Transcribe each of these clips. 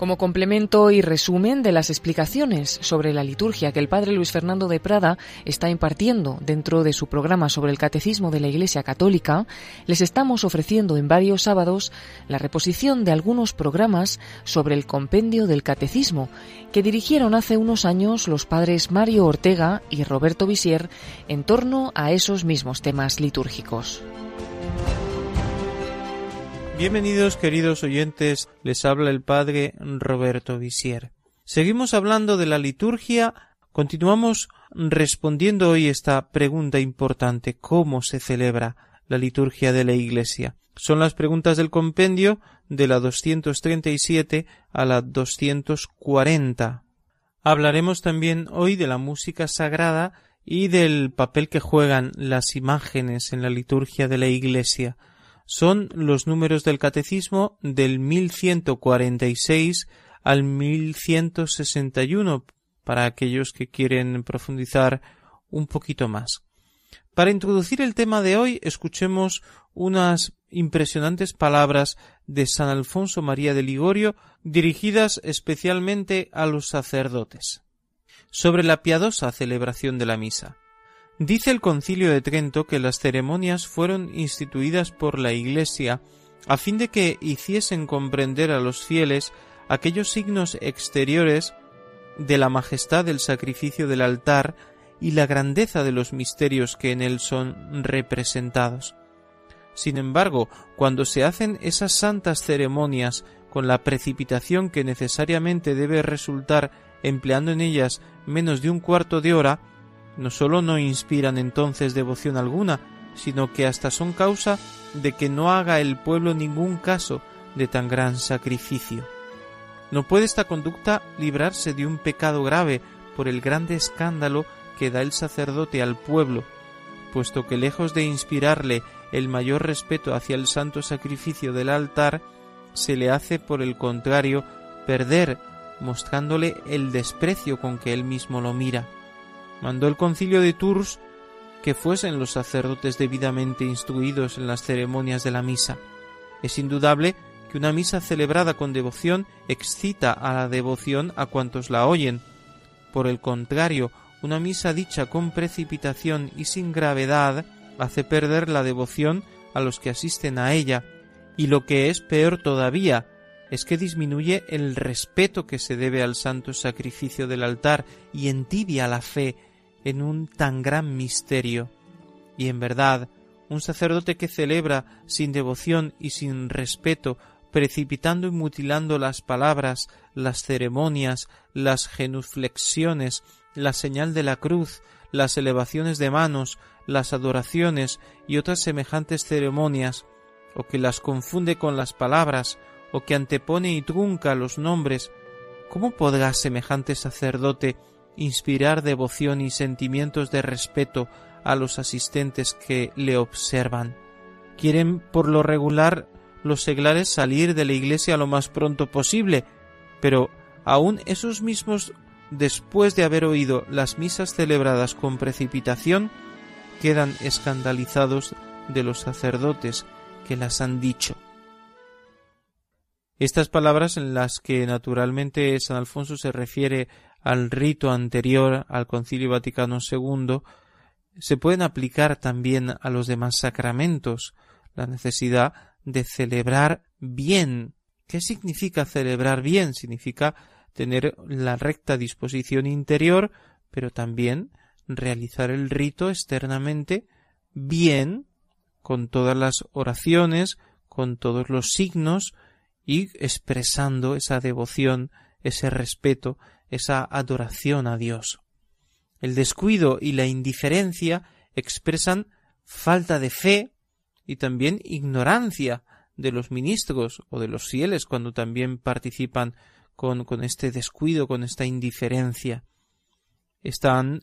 Como complemento y resumen de las explicaciones sobre la liturgia que el padre Luis Fernando de Prada está impartiendo dentro de su programa sobre el catecismo de la Iglesia Católica, les estamos ofreciendo en varios sábados la reposición de algunos programas sobre el compendio del catecismo que dirigieron hace unos años los padres Mario Ortega y Roberto Visier en torno a esos mismos temas litúrgicos. Bienvenidos queridos oyentes, les habla el padre Roberto Visier. Seguimos hablando de la liturgia, continuamos respondiendo hoy esta pregunta importante, ¿cómo se celebra la liturgia de la Iglesia? Son las preguntas del compendio de la 237 a la 240. Hablaremos también hoy de la música sagrada y del papel que juegan las imágenes en la liturgia de la Iglesia son los números del catecismo del 1146 al 1161 para aquellos que quieren profundizar un poquito más. Para introducir el tema de hoy, escuchemos unas impresionantes palabras de San Alfonso María de Ligorio dirigidas especialmente a los sacerdotes sobre la piadosa celebración de la misa. Dice el concilio de Trento que las ceremonias fueron instituidas por la Iglesia a fin de que hiciesen comprender a los fieles aquellos signos exteriores de la majestad del sacrificio del altar y la grandeza de los misterios que en él son representados. Sin embargo, cuando se hacen esas santas ceremonias con la precipitación que necesariamente debe resultar empleando en ellas menos de un cuarto de hora, no sólo no inspiran entonces devoción alguna, sino que hasta son causa de que no haga el pueblo ningún caso de tan gran sacrificio. No puede esta conducta librarse de un pecado grave por el grande escándalo que da el sacerdote al pueblo, puesto que lejos de inspirarle el mayor respeto hacia el santo sacrificio del altar, se le hace por el contrario perder, mostrándole el desprecio con que él mismo lo mira mandó el concilio de Tours que fuesen los sacerdotes debidamente instruidos en las ceremonias de la misa. Es indudable que una misa celebrada con devoción excita a la devoción a cuantos la oyen. Por el contrario, una misa dicha con precipitación y sin gravedad hace perder la devoción a los que asisten a ella, y lo que es peor todavía, es que disminuye el respeto que se debe al santo sacrificio del altar y entibia la fe en un tan gran misterio. Y en verdad, un sacerdote que celebra sin devoción y sin respeto, precipitando y mutilando las palabras, las ceremonias, las genuflexiones, la señal de la cruz, las elevaciones de manos, las adoraciones y otras semejantes ceremonias, o que las confunde con las palabras, o que antepone y trunca los nombres, ¿cómo podrá semejante sacerdote inspirar devoción y sentimientos de respeto a los asistentes que le observan. Quieren por lo regular los seglares salir de la iglesia lo más pronto posible, pero aun esos mismos después de haber oído las misas celebradas con precipitación, quedan escandalizados de los sacerdotes que las han dicho. Estas palabras en las que naturalmente San Alfonso se refiere al rito anterior al Concilio Vaticano II, se pueden aplicar también a los demás sacramentos, la necesidad de celebrar bien. ¿Qué significa celebrar bien? Significa tener la recta disposición interior, pero también realizar el rito externamente bien, con todas las oraciones, con todos los signos y expresando esa devoción, ese respeto, esa adoración a Dios. El descuido y la indiferencia expresan falta de fe y también ignorancia de los ministros o de los fieles cuando también participan con, con este descuido, con esta indiferencia. Están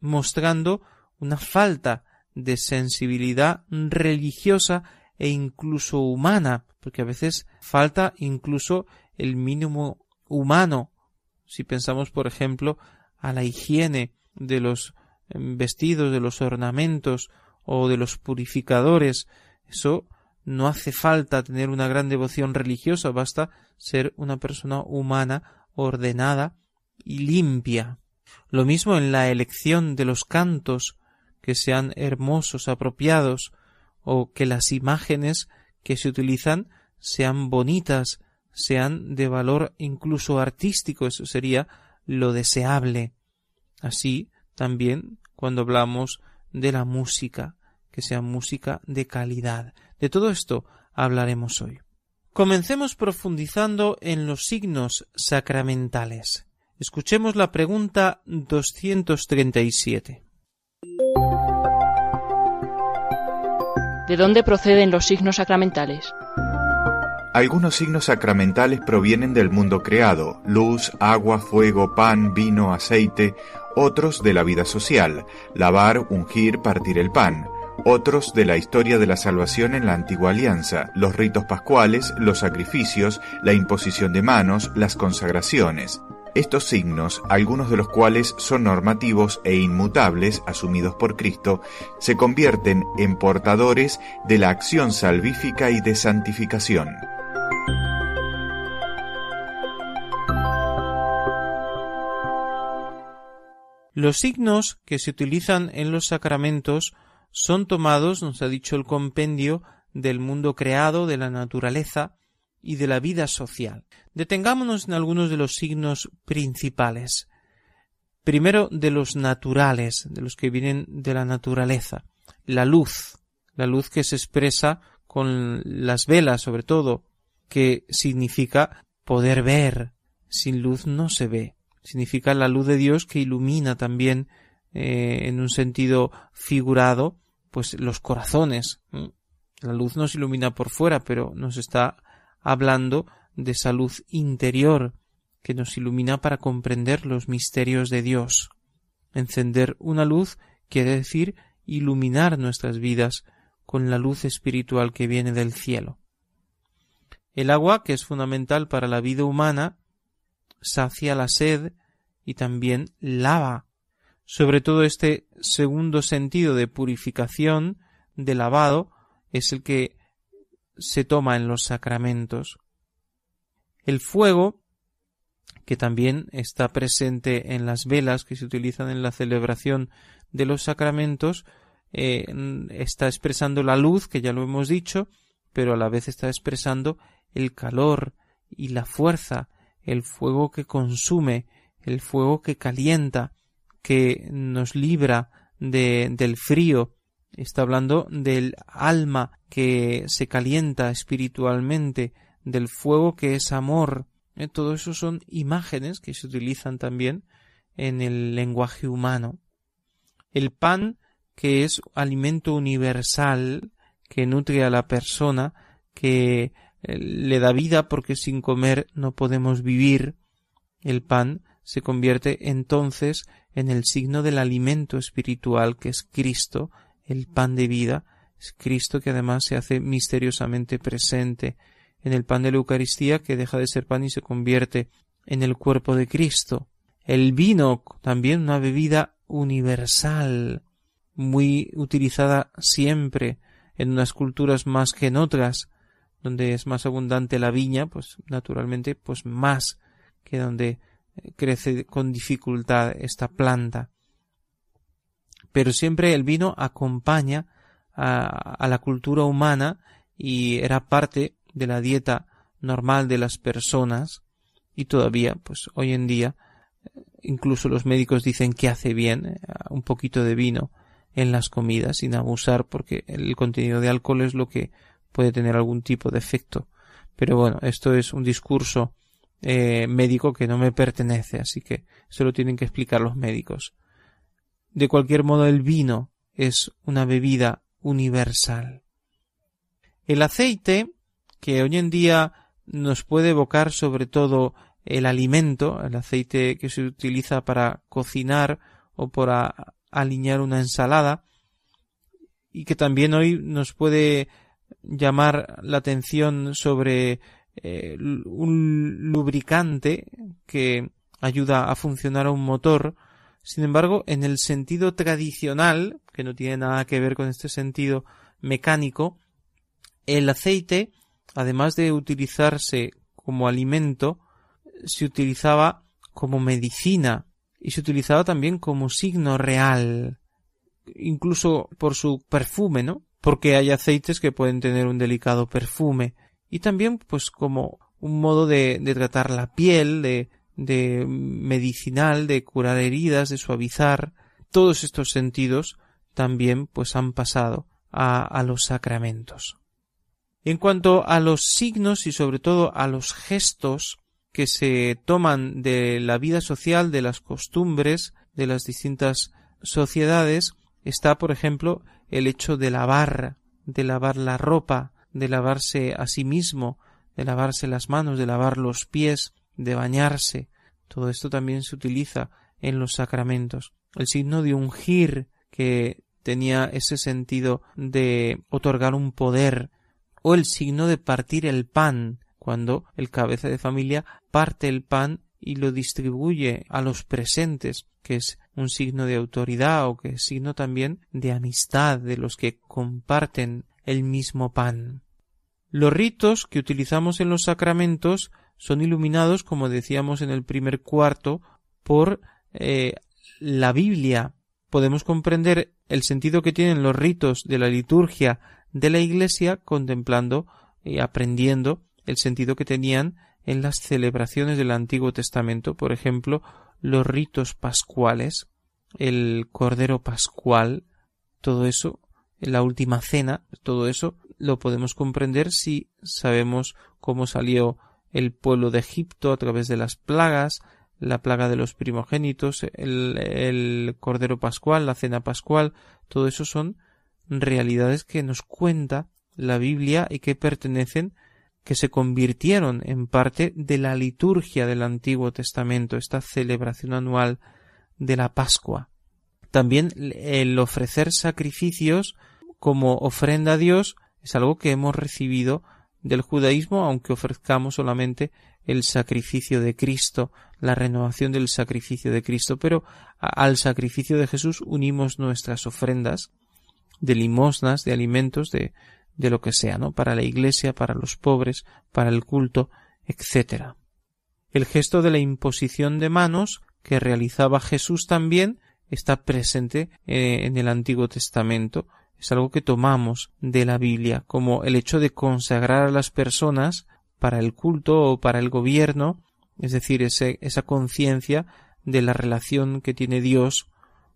mostrando una falta de sensibilidad religiosa e incluso humana, porque a veces falta incluso el mínimo humano si pensamos, por ejemplo, a la higiene de los vestidos, de los ornamentos o de los purificadores. Eso no hace falta tener una gran devoción religiosa, basta ser una persona humana, ordenada y limpia. Lo mismo en la elección de los cantos, que sean hermosos, apropiados, o que las imágenes que se utilizan sean bonitas, sean de valor incluso artístico, eso sería lo deseable. Así también cuando hablamos de la música, que sea música de calidad. De todo esto hablaremos hoy. Comencemos profundizando en los signos sacramentales. Escuchemos la pregunta 237. ¿De dónde proceden los signos sacramentales? Algunos signos sacramentales provienen del mundo creado, luz, agua, fuego, pan, vino, aceite, otros de la vida social, lavar, ungir, partir el pan, otros de la historia de la salvación en la antigua alianza, los ritos pascuales, los sacrificios, la imposición de manos, las consagraciones. Estos signos, algunos de los cuales son normativos e inmutables asumidos por Cristo, se convierten en portadores de la acción salvífica y de santificación. Los signos que se utilizan en los sacramentos son tomados, nos ha dicho el compendio, del mundo creado, de la naturaleza y de la vida social. Detengámonos en algunos de los signos principales. Primero de los naturales, de los que vienen de la naturaleza. La luz, la luz que se expresa con las velas sobre todo, que significa poder ver. Sin luz no se ve significa la luz de Dios que ilumina también eh, en un sentido figurado pues los corazones. La luz nos ilumina por fuera, pero nos está hablando de esa luz interior que nos ilumina para comprender los misterios de Dios. Encender una luz quiere decir iluminar nuestras vidas con la luz espiritual que viene del cielo. El agua, que es fundamental para la vida humana, sacia la sed y también lava. Sobre todo este segundo sentido de purificación, de lavado, es el que se toma en los sacramentos. El fuego, que también está presente en las velas que se utilizan en la celebración de los sacramentos, eh, está expresando la luz, que ya lo hemos dicho, pero a la vez está expresando el calor y la fuerza el fuego que consume, el fuego que calienta, que nos libra de, del frío. Está hablando del alma que se calienta espiritualmente, del fuego que es amor. Eh, todo eso son imágenes que se utilizan también en el lenguaje humano. El pan, que es alimento universal, que nutre a la persona, que le da vida porque sin comer no podemos vivir. El pan se convierte entonces en el signo del alimento espiritual que es Cristo, el pan de vida, es Cristo que además se hace misteriosamente presente en el pan de la Eucaristía que deja de ser pan y se convierte en el cuerpo de Cristo. El vino, también una bebida universal, muy utilizada siempre en unas culturas más que en otras, donde es más abundante la viña, pues naturalmente, pues más que donde eh, crece con dificultad esta planta. Pero siempre el vino acompaña a, a la cultura humana y era parte de la dieta normal de las personas y todavía, pues hoy en día, eh, incluso los médicos dicen que hace bien eh, un poquito de vino en las comidas sin abusar porque el contenido de alcohol es lo que puede tener algún tipo de efecto. Pero bueno, esto es un discurso eh, médico que no me pertenece, así que eso lo tienen que explicar los médicos. De cualquier modo, el vino es una bebida universal. El aceite, que hoy en día nos puede evocar sobre todo el alimento, el aceite que se utiliza para cocinar o para alinear una ensalada, y que también hoy nos puede llamar la atención sobre eh, un lubricante que ayuda a funcionar a un motor Sin embargo, en el sentido tradicional, que no tiene nada que ver con este sentido mecánico, el aceite, además de utilizarse como alimento, se utilizaba como medicina y se utilizaba también como signo real, incluso por su perfume, ¿no? Porque hay aceites que pueden tener un delicado perfume y también pues como un modo de, tratar la piel, de, de medicinal, de curar heridas, de suavizar, todos estos sentidos también pues han pasado a los sacramentos. En cuanto a los signos y sobre todo a los gestos que se toman de la vida social, de las costumbres de las distintas sociedades, está, por ejemplo, el hecho de lavar, de lavar la ropa, de lavarse a sí mismo, de lavarse las manos, de lavar los pies, de bañarse. Todo esto también se utiliza en los sacramentos. El signo de ungir, que tenía ese sentido de otorgar un poder, o el signo de partir el pan, cuando el cabeza de familia parte el pan y lo distribuye a los presentes, que es un signo de autoridad o que es signo también de amistad de los que comparten el mismo pan. Los ritos que utilizamos en los sacramentos son iluminados, como decíamos en el primer cuarto, por eh, la Biblia. Podemos comprender el sentido que tienen los ritos de la liturgia de la Iglesia contemplando y aprendiendo el sentido que tenían en las celebraciones del Antiguo Testamento, por ejemplo, los ritos pascuales, el Cordero Pascual, todo eso, la última cena, todo eso lo podemos comprender si sabemos cómo salió el pueblo de Egipto a través de las plagas, la plaga de los primogénitos, el, el Cordero Pascual, la Cena Pascual, todo eso son realidades que nos cuenta la Biblia y que pertenecen, que se convirtieron en parte de la liturgia del Antiguo Testamento, esta celebración anual de la Pascua. También el ofrecer sacrificios como ofrenda a Dios es algo que hemos recibido del judaísmo, aunque ofrezcamos solamente el sacrificio de Cristo, la renovación del sacrificio de Cristo, pero al sacrificio de Jesús unimos nuestras ofrendas de limosnas, de alimentos, de, de lo que sea, ¿no? Para la iglesia, para los pobres, para el culto, etc. El gesto de la imposición de manos que realizaba Jesús también está presente eh, en el Antiguo Testamento es algo que tomamos de la Biblia, como el hecho de consagrar a las personas para el culto o para el gobierno, es decir, esa conciencia de la relación que tiene Dios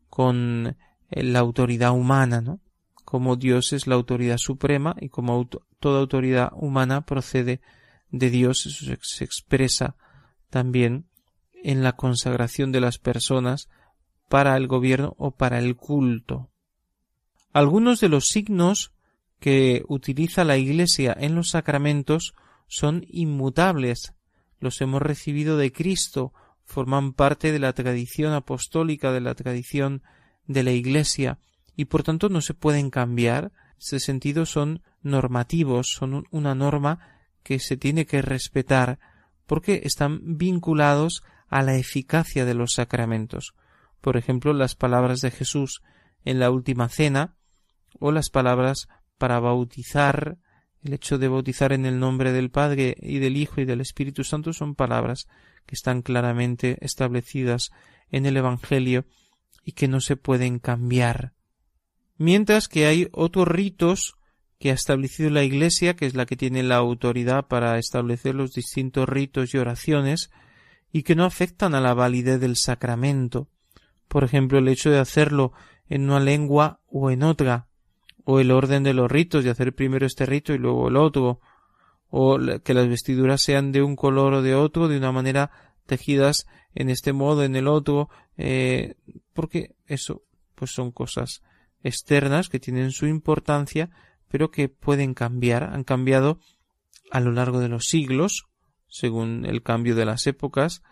con eh, la autoridad humana, ¿no? Como Dios es la autoridad suprema y como toda autoridad humana procede de Dios, eso se expresa también en la consagración de las personas para el gobierno o para el culto. Algunos de los signos que utiliza la Iglesia en los sacramentos son inmutables, los hemos recibido de Cristo, forman parte de la tradición apostólica, de la tradición de la Iglesia, y por tanto no se pueden cambiar. En este sentido son normativos, son una norma que se tiene que respetar, porque están vinculados a la eficacia de los sacramentos. Por ejemplo, las palabras de Jesús en la última cena, o las palabras para bautizar, el hecho de bautizar en el nombre del Padre y del Hijo y del Espíritu Santo son palabras que están claramente establecidas en el Evangelio y que no se pueden cambiar. Mientras que hay otros ritos que ha establecido la Iglesia, que es la que tiene la autoridad para establecer los distintos ritos y oraciones, y que no afectan a la validez del sacramento. Por ejemplo, el hecho de hacerlo en una lengua o en otra, o el orden de los ritos, de hacer primero este rito y luego el otro, o que las vestiduras sean de un color o de otro, de una manera tejidas en este modo, en el otro, eh, porque eso, pues son cosas externas que tienen su importancia, pero que pueden cambiar, han cambiado a lo largo de los siglos, según el cambio de las épocas,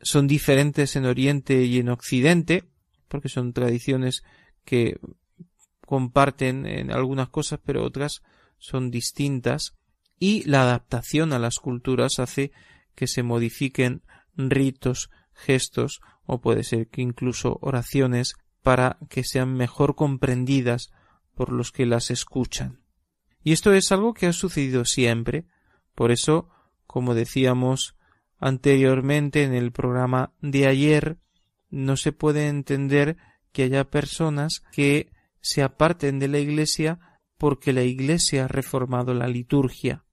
son diferentes en Oriente y en Occidente, porque son tradiciones que comparten en algunas cosas, pero otras son distintas, y la adaptación a las culturas hace que se modifiquen ritos gestos o puede ser que incluso oraciones para que sean mejor comprendidas por los que las escuchan. Y esto es algo que ha sucedido siempre. Por eso, como decíamos anteriormente en el programa de ayer, no se puede entender que haya personas que se aparten de la Iglesia porque la Iglesia ha reformado la liturgia.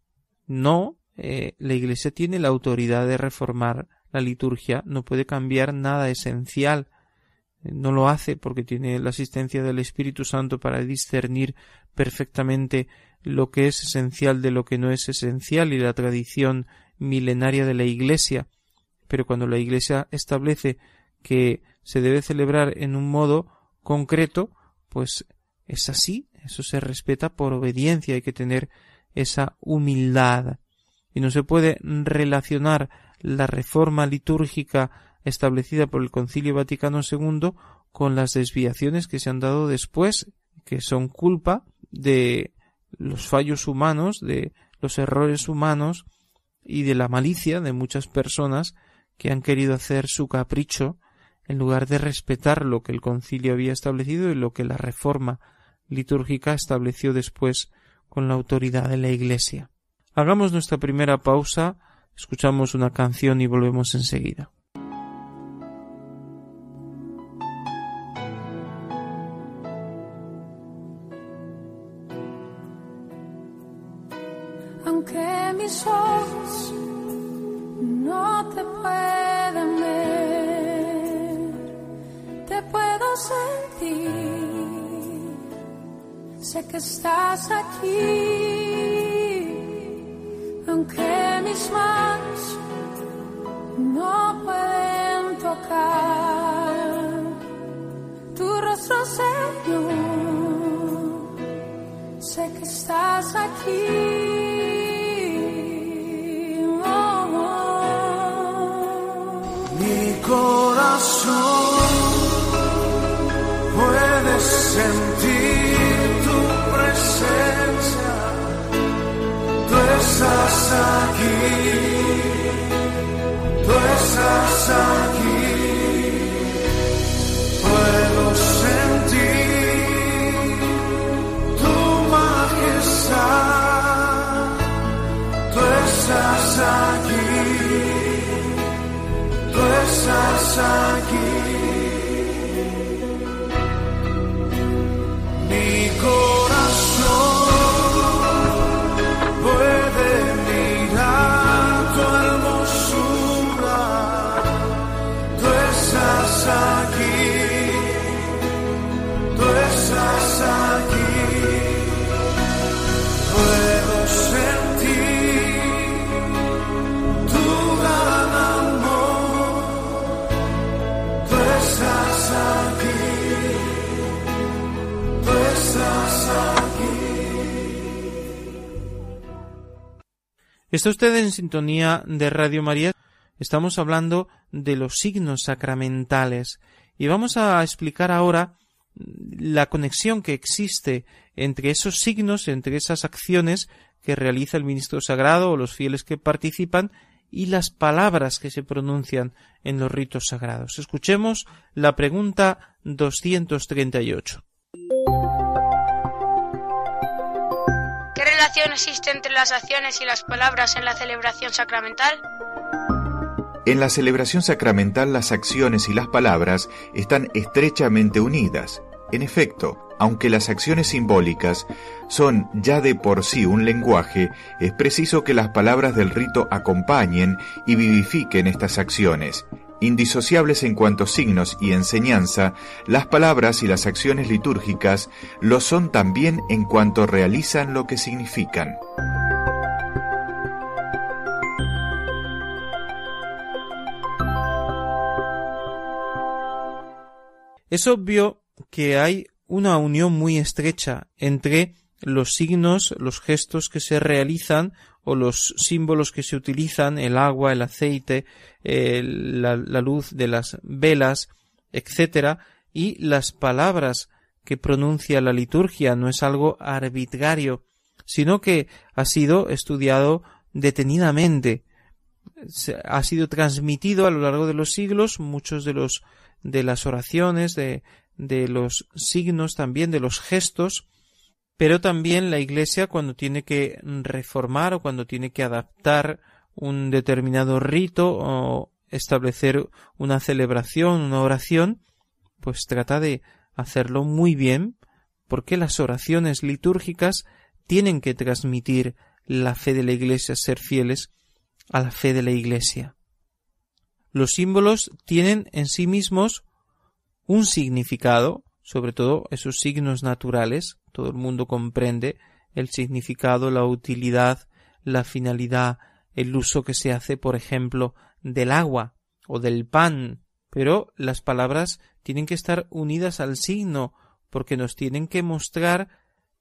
No, eh, la Iglesia tiene la autoridad de reformar la liturgia, no puede cambiar nada esencial. No lo hace porque tiene la asistencia del Espíritu Santo para discernir perfectamente lo que es esencial de lo que no es esencial y la tradición milenaria de la Iglesia. Pero cuando la Iglesia establece que se debe celebrar en un modo concreto, pues es así, eso se respeta por obediencia, hay que tener esa humildad. Y no se puede relacionar la reforma litúrgica establecida por el Concilio Vaticano II con las desviaciones que se han dado después, que son culpa de los fallos humanos, de los errores humanos y de la malicia de muchas personas que han querido hacer su capricho en lugar de respetar lo que el concilio había establecido y lo que la reforma litúrgica estableció después con la autoridad de la Iglesia. Hagamos nuestra primera pausa, escuchamos una canción y volvemos enseguida. Estás estás Está usted en sintonía de Radio María. Estamos hablando de los signos sacramentales y vamos a explicar ahora la conexión que existe entre esos signos, entre esas acciones que realiza el ministro sagrado o los fieles que participan y las palabras que se pronuncian en los ritos sagrados. Escuchemos la pregunta 238. Existe entre las acciones y las palabras en la celebración sacramental? En la celebración sacramental las acciones y las palabras están estrechamente unidas. En efecto, aunque las acciones simbólicas son ya de por sí un lenguaje, es preciso que las palabras del rito acompañen y vivifiquen estas acciones, Indisociables en cuanto signos y enseñanza, las palabras y las acciones litúrgicas lo son también en cuanto realizan lo que significan. Es obvio que hay una unión muy estrecha entre los signos, los gestos que se realizan o los símbolos que se utilizan, el agua, el aceite, la, la luz de las velas, etcétera, y las palabras que pronuncia la liturgia. No es algo arbitrario, sino que ha sido estudiado detenidamente. Ha sido transmitido a lo largo de los siglos, muchos de los de las oraciones, de, de los signos también, de los gestos, pero también la Iglesia cuando tiene que reformar o cuando tiene que adaptar un determinado rito o establecer una celebración, una oración, pues trata de hacerlo muy bien, porque las oraciones litúrgicas tienen que transmitir la fe de la Iglesia, ser fieles a la fe de la Iglesia. Los símbolos tienen en sí mismos un significado, sobre todo esos signos naturales, todo el mundo comprende el significado, la utilidad, la finalidad, el uso que se hace, por ejemplo, del agua o del pan, pero las palabras tienen que estar unidas al signo, porque nos tienen que mostrar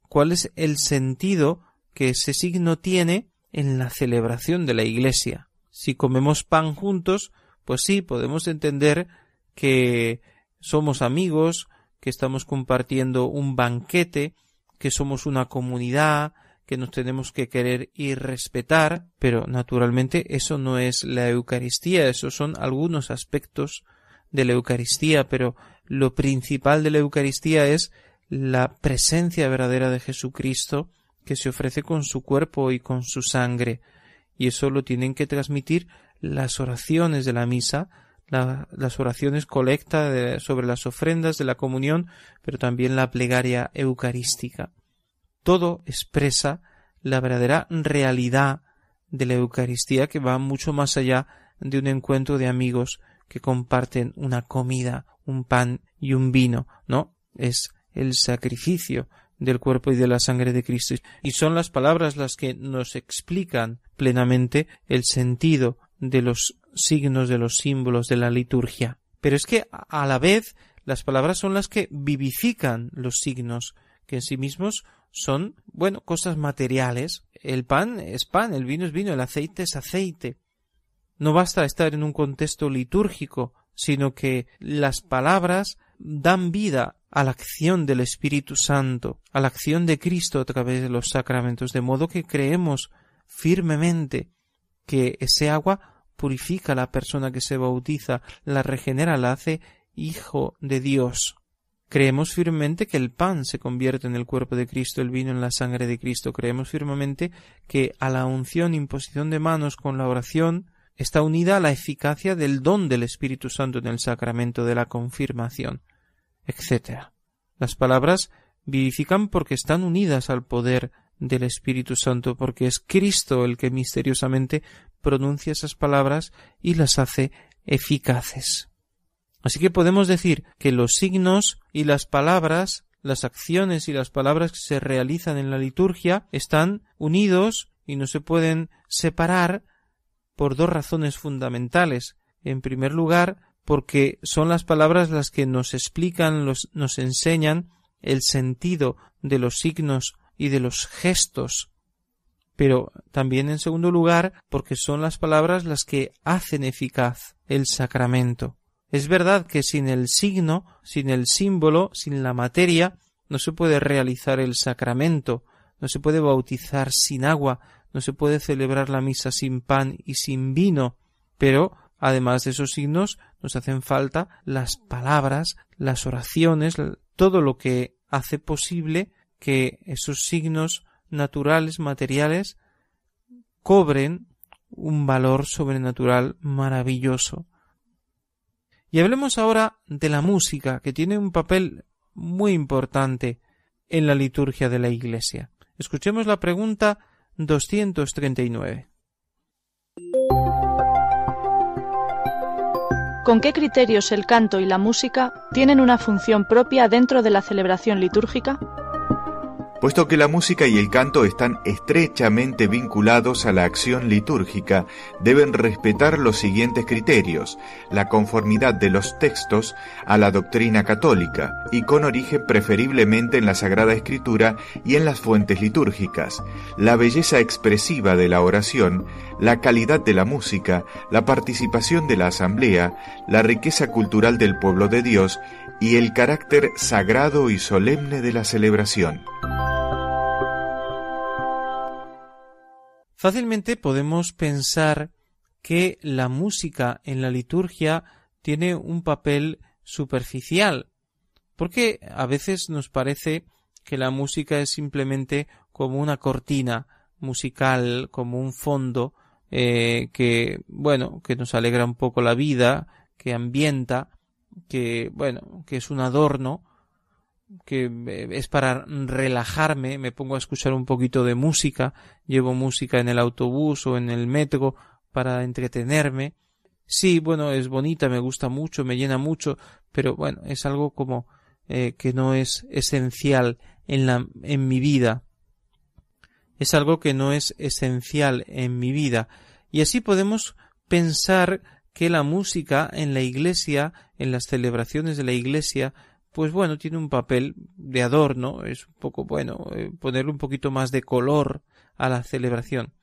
cuál es el sentido que ese signo tiene en la celebración de la Iglesia. Si comemos pan juntos, pues sí, podemos entender que somos amigos, que estamos compartiendo un banquete, que somos una comunidad, que nos tenemos que querer y respetar, pero naturalmente eso no es la Eucaristía, esos son algunos aspectos de la Eucaristía, pero lo principal de la Eucaristía es la presencia verdadera de Jesucristo que se ofrece con su cuerpo y con su sangre, y eso lo tienen que transmitir las oraciones de la misa, las oraciones colecta sobre las ofrendas de la comunión, pero también la plegaria eucarística. Todo expresa la verdadera realidad de la Eucaristía que va mucho más allá de un encuentro de amigos que comparten una comida, un pan y un vino, ¿no? Es el sacrificio del cuerpo y de la sangre de Cristo. Y son las palabras las que nos explican plenamente el sentido de los signos, de los símbolos de la liturgia. Pero es que a la vez las palabras son las que vivifican los signos, que en sí mismos son, bueno, cosas materiales. El pan es pan, el vino es vino, el aceite es aceite. No basta estar en un contexto litúrgico, sino que las palabras dan vida a la acción del Espíritu Santo, a la acción de Cristo a través de los sacramentos, de modo que creemos firmemente que ese agua purifica a la persona que se bautiza, la regenera, la hace hijo de Dios. Creemos firmemente que el pan se convierte en el cuerpo de Cristo, el vino en la sangre de Cristo. Creemos firmemente que a la unción, imposición de manos con la oración, está unida la eficacia del don del Espíritu Santo en el sacramento de la confirmación etc. Las palabras vivifican porque están unidas al poder del Espíritu Santo, porque es Cristo el que misteriosamente pronuncia esas palabras y las hace eficaces. Así que podemos decir que los signos y las palabras, las acciones y las palabras que se realizan en la liturgia están unidos y no se pueden separar por dos razones fundamentales. En primer lugar, porque son las palabras las que nos explican, nos enseñan el sentido de los signos y de los gestos, pero también en segundo lugar porque son las palabras las que hacen eficaz el sacramento. Es verdad que sin el signo, sin el símbolo, sin la materia, no se puede realizar el sacramento, no se puede bautizar sin agua, no se puede celebrar la misa sin pan y sin vino, pero Además de esos signos, nos hacen falta las palabras, las oraciones, todo lo que hace posible que esos signos naturales, materiales, cobren un valor sobrenatural maravilloso. Y hablemos ahora de la música, que tiene un papel muy importante en la liturgia de la Iglesia. Escuchemos la pregunta 239. ¿Con qué criterios el canto y la música tienen una función propia dentro de la celebración litúrgica? Puesto que la música y el canto están estrechamente vinculados a la acción litúrgica, deben respetar los siguientes criterios, la conformidad de los textos a la doctrina católica y con origen preferiblemente en la Sagrada Escritura y en las fuentes litúrgicas, la belleza expresiva de la oración, la calidad de la música, la participación de la asamblea, la riqueza cultural del pueblo de Dios y el carácter sagrado y solemne de la celebración. Fácilmente podemos pensar que la música en la liturgia tiene un papel superficial, porque a veces nos parece que la música es simplemente como una cortina musical, como un fondo eh, que, bueno, que nos alegra un poco la vida, que ambienta, que, bueno, que es un adorno, que eh, es para relajarme, me pongo a escuchar un poquito de música, llevo música en el autobús o en el metro para entretenerme. Sí, bueno, es bonita, me gusta mucho, me llena mucho, pero bueno, es algo como eh, que no es esencial en la en mi vida. Es algo que no es esencial en mi vida. Y así podemos pensar que la música en la iglesia, en las celebraciones de la iglesia, pues bueno, tiene un papel de adorno, es un poco bueno, eh, ponerle un poquito más de color a la celebración.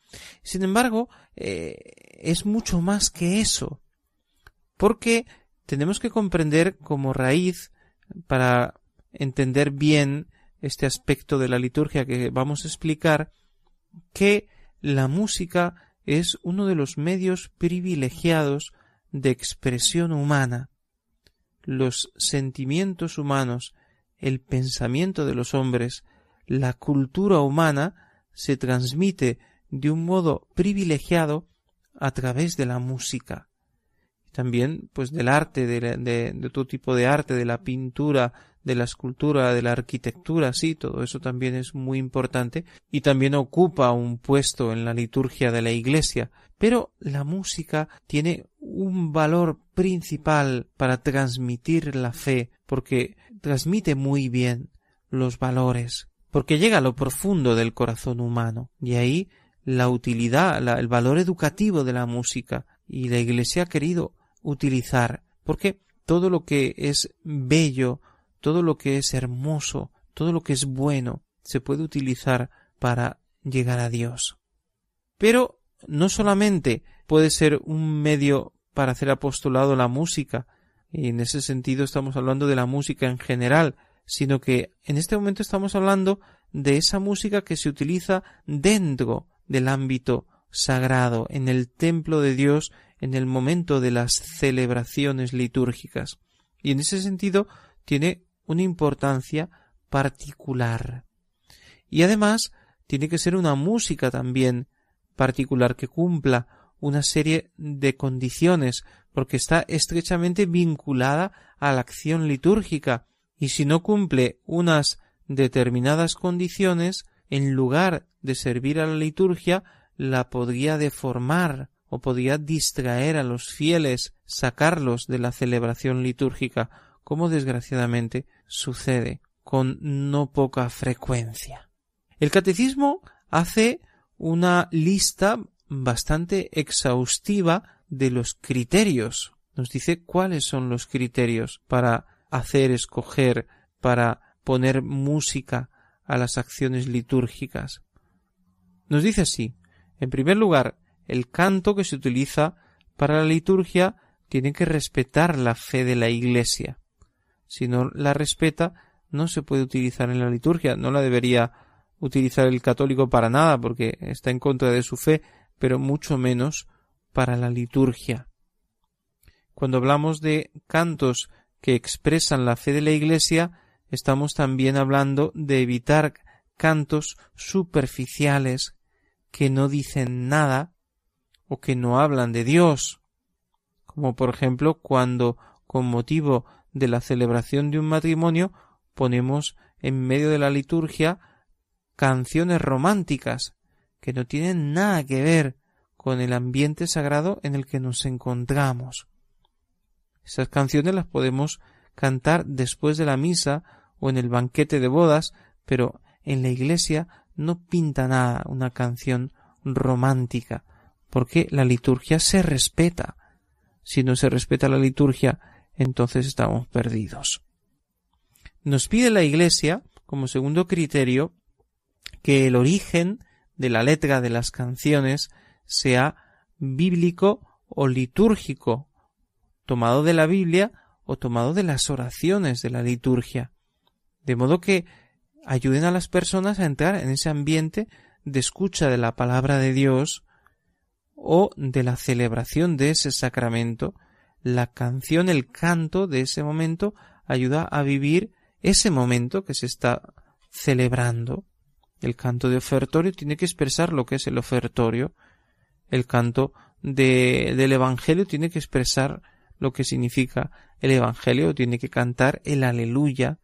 Sin embargo, eh, es mucho más que eso, porque tenemos que comprender como raíz para entender bien este aspecto de la liturgia que vamos a explicar, que la música es uno de los medios privilegiados de expresión humana. Los sentimientos humanos, el pensamiento de los hombres, la cultura humana se transmite de un modo privilegiado a través de la música. También, pues, del arte, de, de, todo tipo de arte, de la pintura, de la escultura, de la arquitectura, sí, todo eso también es muy importante y también ocupa un puesto en la liturgia de la Iglesia. Pero la música tiene un valor principal para transmitir la fe, porque transmite muy bien los valores, porque llega a lo profundo del corazón humano, y ahí la utilidad, el valor educativo de la música, y la Iglesia ha querido utilizar, porque todo lo que es bello, todo lo que es hermoso, todo lo que es bueno, se puede utilizar para llegar a Dios. Pero no solamente puede ser un medio para hacer apostolado la música, y en ese sentido estamos hablando de la música en general, sino que en este momento estamos hablando de esa música que se utiliza dentro del ámbito sagrado, en el templo de Dios, en el momento de las celebraciones litúrgicas. Y en ese sentido tiene una importancia particular. Y además tiene que ser una música también particular que cumpla una serie de condiciones porque está estrechamente vinculada a la acción litúrgica y si no cumple unas determinadas condiciones en lugar de servir a la liturgia la podría deformar o podría distraer a los fieles, sacarlos de la celebración litúrgica, como desgraciadamente sucede con no poca frecuencia. El catecismo hace una lista bastante exhaustiva de los criterios. Nos dice cuáles son los criterios para hacer, escoger, para poner música a las acciones litúrgicas. Nos dice así, en primer lugar, el canto que se utiliza para la liturgia tiene que respetar la fe de la Iglesia si no la respeta, no se puede utilizar en la liturgia, no la debería utilizar el católico para nada, porque está en contra de su fe, pero mucho menos para la liturgia. Cuando hablamos de cantos que expresan la fe de la Iglesia, estamos también hablando de evitar cantos superficiales que no dicen nada o que no hablan de Dios, como por ejemplo cuando con motivo de la celebración de un matrimonio ponemos en medio de la liturgia canciones románticas que no tienen nada que ver con el ambiente sagrado en el que nos encontramos. Esas canciones las podemos cantar después de la misa o en el banquete de bodas, pero en la iglesia no pinta nada una canción romántica, porque la liturgia se respeta. Si no se respeta la liturgia entonces estamos perdidos. Nos pide la Iglesia, como segundo criterio, que el origen de la letra de las canciones sea bíblico o litúrgico, tomado de la Biblia o tomado de las oraciones de la liturgia, de modo que ayuden a las personas a entrar en ese ambiente de escucha de la palabra de Dios o de la celebración de ese sacramento, la canción, el canto de ese momento ayuda a vivir ese momento que se está celebrando. El canto de ofertorio tiene que expresar lo que es el ofertorio. El canto de, del Evangelio tiene que expresar lo que significa el Evangelio, tiene que cantar el aleluya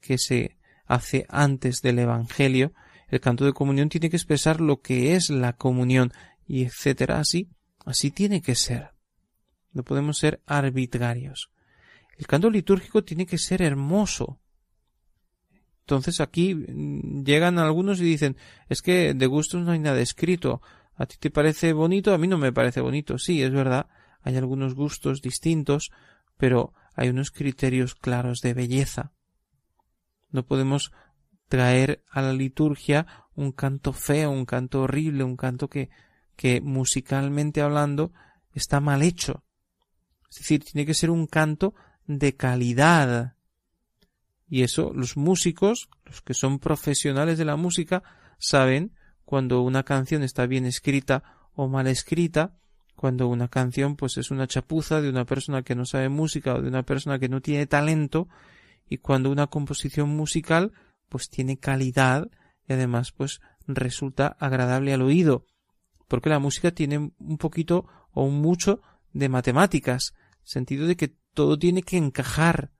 que se hace antes del Evangelio. El canto de comunión tiene que expresar lo que es la comunión y etcétera. Así, así tiene que ser. No podemos ser arbitrarios. El canto litúrgico tiene que ser hermoso. Entonces aquí mm, llegan algunos y dicen, es que de gustos no hay nada escrito. ¿A ti te parece bonito? A mí no me parece bonito. Sí, es verdad. Hay algunos gustos distintos, pero hay unos criterios claros de belleza. No podemos traer a la liturgia un canto feo, un canto horrible, un canto que, que musicalmente hablando está mal hecho. Es decir, tiene que ser un canto de calidad. Y eso los músicos, los que son profesionales de la música, saben cuando una canción está bien escrita o mal escrita, cuando una canción pues es una chapuza de una persona que no sabe música o de una persona que no tiene talento y cuando una composición musical pues tiene calidad y además pues resulta agradable al oído porque la música tiene un poquito o mucho de matemáticas sentido de que todo tiene que encajar,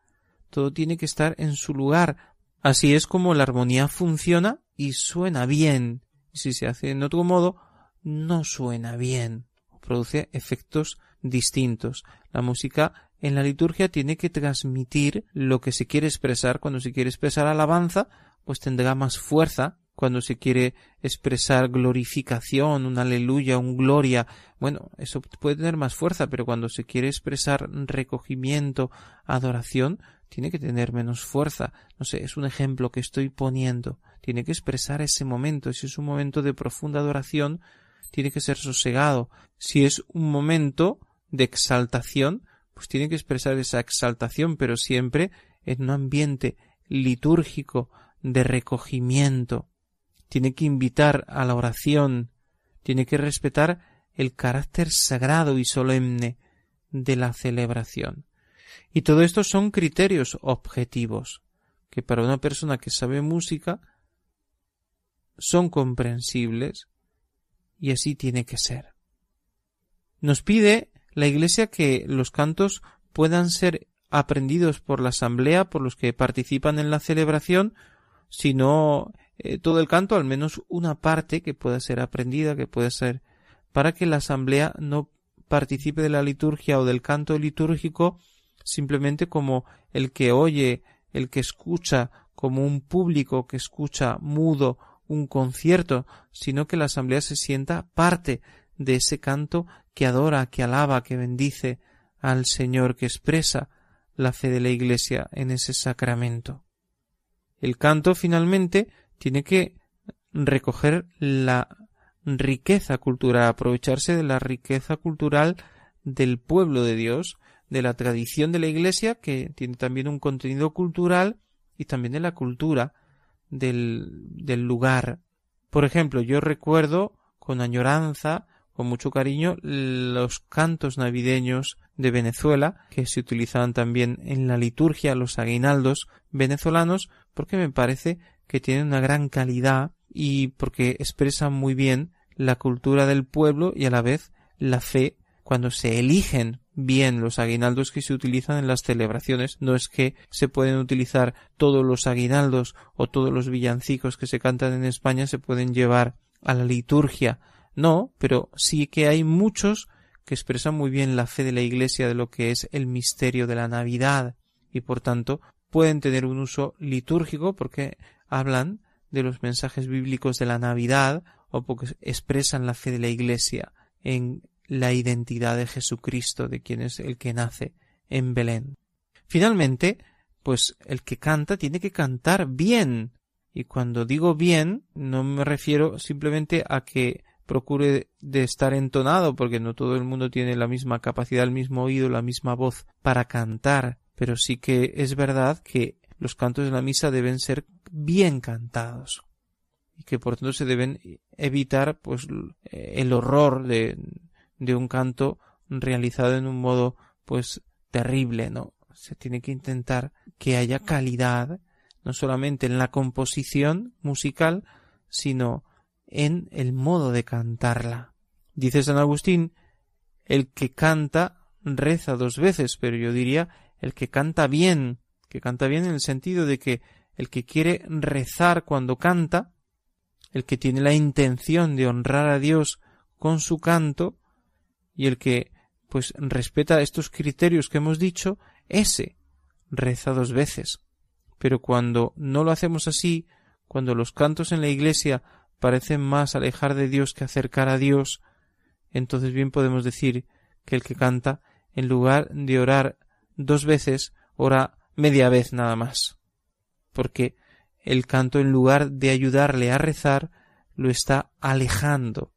todo tiene que estar en su lugar. Así es como la armonía funciona y suena bien. si se hace en otro modo, no suena bien produce efectos distintos. La música en la liturgia tiene que transmitir lo que se quiere expresar. Cuando se quiere expresar alabanza, pues tendrá más fuerza cuando se quiere expresar glorificación, un aleluya, un gloria, bueno, eso puede tener más fuerza, pero cuando se quiere expresar recogimiento, adoración, tiene que tener menos fuerza. No sé, es un ejemplo que estoy poniendo. Tiene que expresar ese momento. Si es un momento de profunda adoración, tiene que ser sosegado. Si es un momento de exaltación, pues tiene que expresar esa exaltación, pero siempre en un ambiente litúrgico de recogimiento tiene que invitar a la oración, tiene que respetar el carácter sagrado y solemne de la celebración. Y todo esto son criterios objetivos, que para una persona que sabe música son comprensibles y así tiene que ser. Nos pide la Iglesia que los cantos puedan ser aprendidos por la asamblea, por los que participan en la celebración, sino eh, todo el canto, al menos una parte que pueda ser aprendida, que pueda ser para que la asamblea no participe de la liturgia o del canto litúrgico simplemente como el que oye, el que escucha, como un público que escucha mudo un concierto, sino que la asamblea se sienta parte de ese canto que adora, que alaba, que bendice al Señor, que expresa la fe de la Iglesia en ese sacramento. El canto finalmente tiene que recoger la riqueza cultural, aprovecharse de la riqueza cultural del pueblo de Dios, de la tradición de la Iglesia, que tiene también un contenido cultural, y también de la cultura del, lugar. Por ejemplo, yo recuerdo con añoranza, con mucho cariño, los cantos navideños de Venezuela, que se utilizaban también en la liturgia, los aguinaldos venezolanos, porque me parece que tienen una gran calidad y porque expresan muy bien la cultura del pueblo y a la vez la fe cuando se eligen bien los aguinaldos que se utilizan en las celebraciones. No es que se pueden utilizar todos los aguinaldos o todos los villancicos que se cantan en España se pueden llevar a la liturgia. No, pero sí que hay muchos que expresan muy bien la fe de la Iglesia de lo que es el misterio de la Navidad y por tanto pueden tener un uso litúrgico porque hablan de los mensajes bíblicos de la Navidad o porque expresan la fe de la Iglesia en la identidad de Jesucristo, de quien es el que nace en Belén. Finalmente, pues el que canta tiene que cantar bien. Y cuando digo bien, no me refiero simplemente a que procure de estar entonado, porque no todo el mundo tiene la misma capacidad, el mismo oído, la misma voz para cantar, pero sí que es verdad que los cantos de la misa deben ser bien cantados y que por tanto se deben evitar pues el horror de de un canto realizado en un modo pues terrible, ¿no? Se tiene que intentar que haya calidad, no solamente en la composición musical, sino en el modo de cantarla. Dice San Agustín, el que canta reza dos veces, pero yo diría el que canta bien, que canta bien en el sentido de que el que quiere rezar cuando canta, el que tiene la intención de honrar a Dios con su canto, y el que pues respeta estos criterios que hemos dicho, ese reza dos veces. Pero cuando no lo hacemos así, cuando los cantos en la iglesia parecen más alejar de Dios que acercar a Dios, entonces bien podemos decir que el que canta, en lugar de orar dos veces, ora media vez nada más. Porque el canto, en lugar de ayudarle a rezar, lo está alejando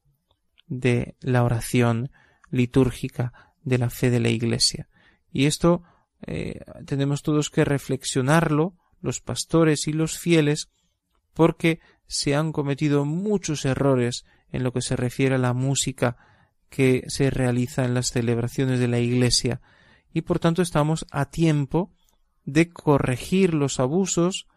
de la oración litúrgica de la fe de la Iglesia. Y esto eh, tenemos todos que reflexionarlo, los pastores y los fieles, porque se han cometido muchos errores en lo que se refiere a la música que se realiza en las celebraciones de la Iglesia, y por tanto estamos a tiempo de corregir los abusos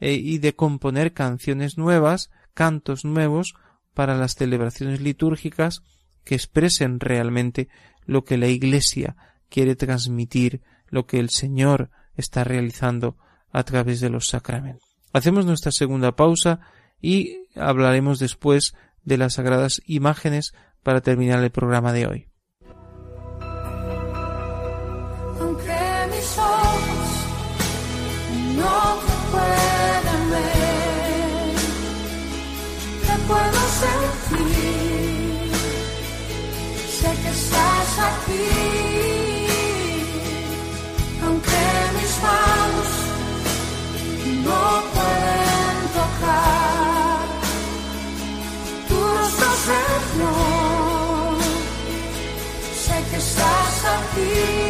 eh, y de componer canciones nuevas, cantos nuevos para las celebraciones litúrgicas que expresen realmente lo que la Iglesia quiere transmitir, lo que el Señor está realizando a través de los sacramentos. Hacemos nuestra segunda pausa y hablaremos después de las sagradas imágenes para terminar el programa de hoy. Estás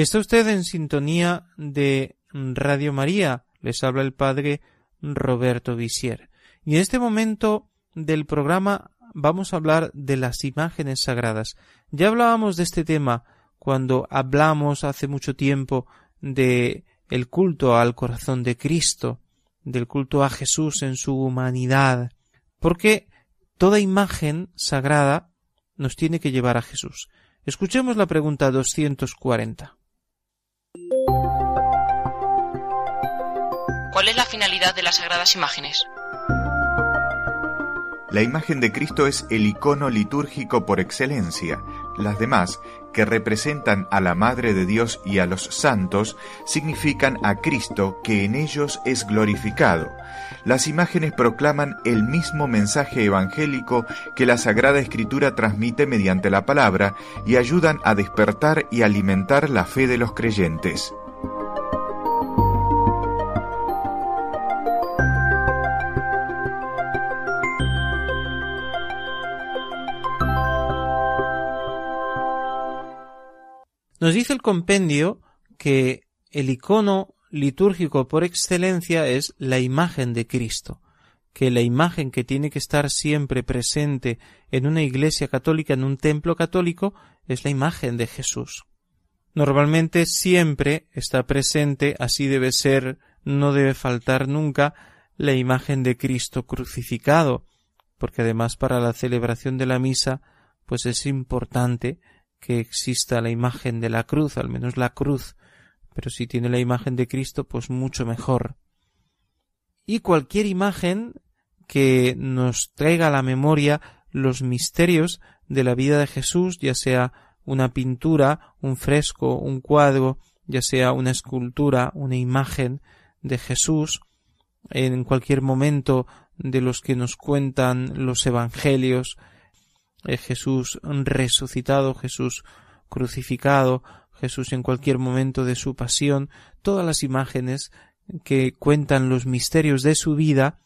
Está usted en sintonía de Radio María. Les habla el padre Roberto Visier. Y en este momento del programa vamos a hablar de las imágenes sagradas. Ya hablábamos de este tema cuando hablamos hace mucho tiempo de el culto al corazón de Cristo, del culto a Jesús en su humanidad, porque toda imagen sagrada nos tiene que llevar a Jesús. Escuchemos la pregunta 240. ¿Cuál es la finalidad de las sagradas imágenes? La imagen de Cristo es el icono litúrgico por excelencia. Las demás, que representan a la Madre de Dios y a los santos, significan a Cristo que en ellos es glorificado. Las imágenes proclaman el mismo mensaje evangélico que la Sagrada Escritura transmite mediante la palabra y ayudan a despertar y alimentar la fe de los creyentes. Nos dice el compendio que el icono litúrgico por excelencia es la imagen de Cristo, que la imagen que tiene que estar siempre presente en una iglesia católica, en un templo católico, es la imagen de Jesús. Normalmente siempre está presente, así debe ser, no debe faltar nunca, la imagen de Cristo crucificado, porque además para la celebración de la misa, pues es importante que exista la imagen de la cruz, al menos la cruz, pero si tiene la imagen de Cristo, pues mucho mejor. Y cualquier imagen que nos traiga a la memoria los misterios de la vida de Jesús, ya sea una pintura, un fresco, un cuadro, ya sea una escultura, una imagen de Jesús, en cualquier momento de los que nos cuentan los evangelios, Jesús resucitado, Jesús crucificado, Jesús en cualquier momento de su pasión, todas las imágenes que cuentan los misterios de su vida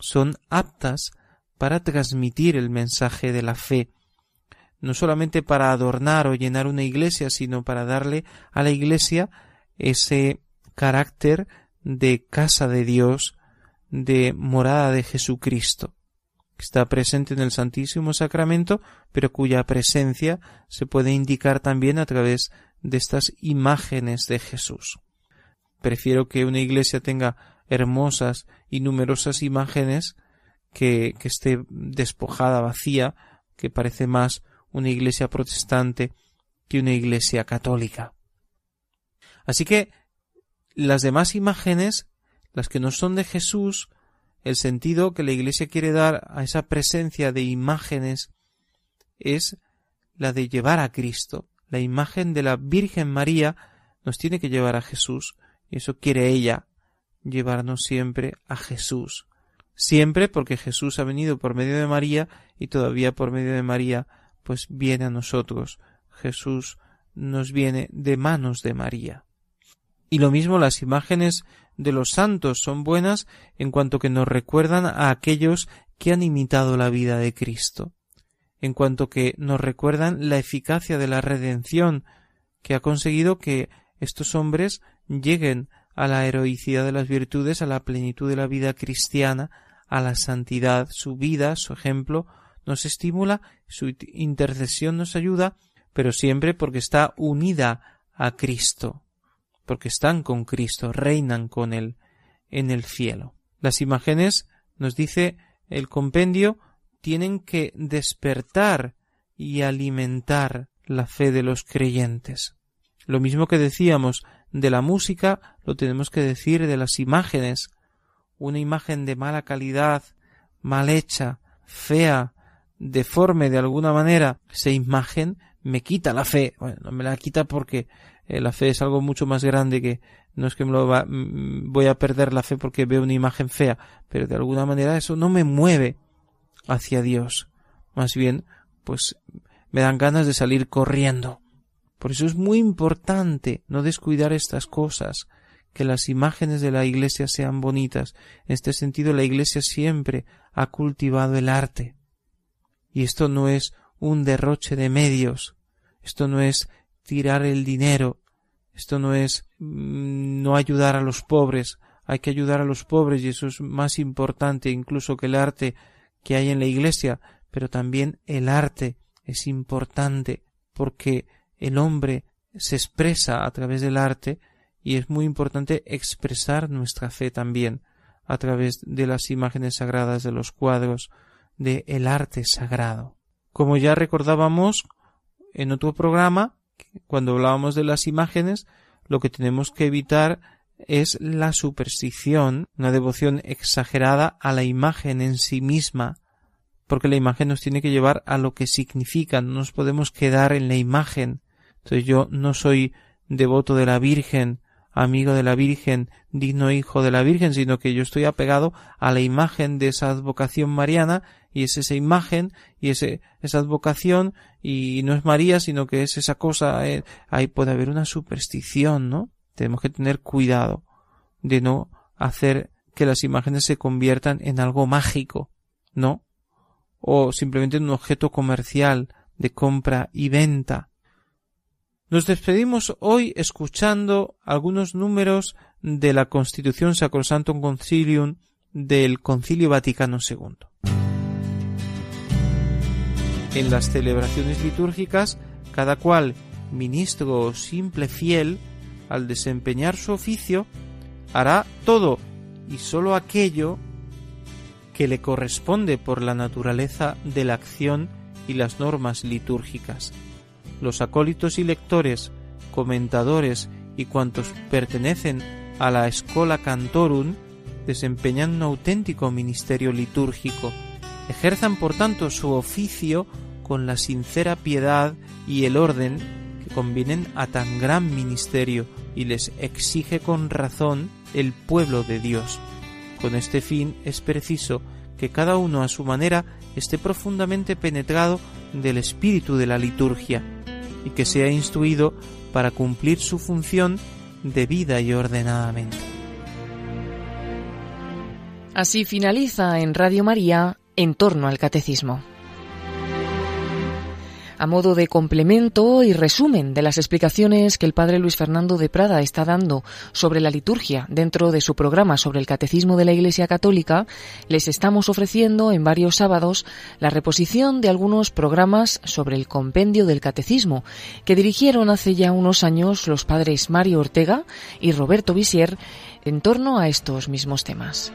son aptas para transmitir el mensaje de la fe, no solamente para adornar o llenar una iglesia, sino para darle a la iglesia ese carácter de casa de Dios, de morada de Jesucristo, que está presente en el Santísimo Sacramento, pero cuya presencia se puede indicar también a través de estas imágenes de Jesús. Prefiero que una iglesia tenga hermosas y numerosas imágenes que, que esté despojada, vacía, que parece más una iglesia protestante que una iglesia católica. Así que las demás imágenes, las que no son de Jesús, el sentido que la iglesia quiere dar a esa presencia de imágenes es la de llevar a Cristo, la imagen de la Virgen María nos tiene que llevar a Jesús, y eso quiere ella, llevarnos siempre a Jesús. Siempre porque Jesús ha venido por medio de María y todavía por medio de María pues viene a nosotros. Jesús nos viene de manos de María. Y lo mismo las imágenes de los santos son buenas en cuanto que nos recuerdan a aquellos que han imitado la vida de Cristo en cuanto que nos recuerdan la eficacia de la redención que ha conseguido que estos hombres lleguen a la heroicidad de las virtudes, a la plenitud de la vida cristiana, a la santidad, su vida, su ejemplo, nos estimula, su intercesión nos ayuda, pero siempre porque está unida a Cristo, porque están con Cristo, reinan con Él en el cielo. Las imágenes, nos dice el compendio, tienen que despertar y alimentar la fe de los creyentes. Lo mismo que decíamos de la música, lo tenemos que decir de las imágenes. Una imagen de mala calidad, mal hecha, fea, deforme de alguna manera, esa imagen me quita la fe. Bueno, no me la quita porque eh, la fe es algo mucho más grande que no es que me lo va, voy a perder la fe porque veo una imagen fea, pero de alguna manera eso no me mueve hacia Dios. Más bien, pues me dan ganas de salir corriendo. Por eso es muy importante no descuidar estas cosas, que las imágenes de la Iglesia sean bonitas. En este sentido, la Iglesia siempre ha cultivado el arte. Y esto no es un derroche de medios, esto no es tirar el dinero, esto no es mm, no ayudar a los pobres, hay que ayudar a los pobres y eso es más importante incluso que el arte que hay en la Iglesia, pero también el arte es importante porque el hombre se expresa a través del arte y es muy importante expresar nuestra fe también a través de las imágenes sagradas de los cuadros de arte sagrado. Como ya recordábamos en otro programa, cuando hablábamos de las imágenes, lo que tenemos que evitar es la superstición, una devoción exagerada a la imagen en sí misma, porque la imagen nos tiene que llevar a lo que significa, no nos podemos quedar en la imagen. Entonces yo no soy devoto de la Virgen, amigo de la Virgen, digno hijo de la Virgen, sino que yo estoy apegado a la imagen de esa advocación mariana y es esa imagen y ese, esa advocación y no es María, sino que es esa cosa, eh, ahí puede haber una superstición, ¿no? Tenemos que tener cuidado de no hacer que las imágenes se conviertan en algo mágico, ¿no? O simplemente en un objeto comercial de compra y venta. Nos despedimos hoy escuchando algunos números de la Constitución Sacrosantum Concilium del Concilio Vaticano II. En las celebraciones litúrgicas, cada cual, ministro o simple fiel, al desempeñar su oficio, hará todo y sólo aquello que le corresponde por la naturaleza de la acción y las normas litúrgicas. Los acólitos y lectores, comentadores y cuantos pertenecen a la Escola Cantorum desempeñan un auténtico ministerio litúrgico. Ejerzan por tanto su oficio con la sincera piedad y el orden que convienen a tan gran ministerio y les exige con razón el pueblo de Dios. Con este fin es preciso que cada uno a su manera esté profundamente penetrado del espíritu de la liturgia y que sea instruido para cumplir su función debida y ordenadamente. Así finaliza en Radio María en torno al catecismo a modo de complemento y resumen de las explicaciones que el padre Luis Fernando de Prada está dando sobre la liturgia dentro de su programa sobre el catecismo de la Iglesia Católica, les estamos ofreciendo en varios sábados la reposición de algunos programas sobre el compendio del catecismo que dirigieron hace ya unos años los padres Mario Ortega y Roberto Visier en torno a estos mismos temas.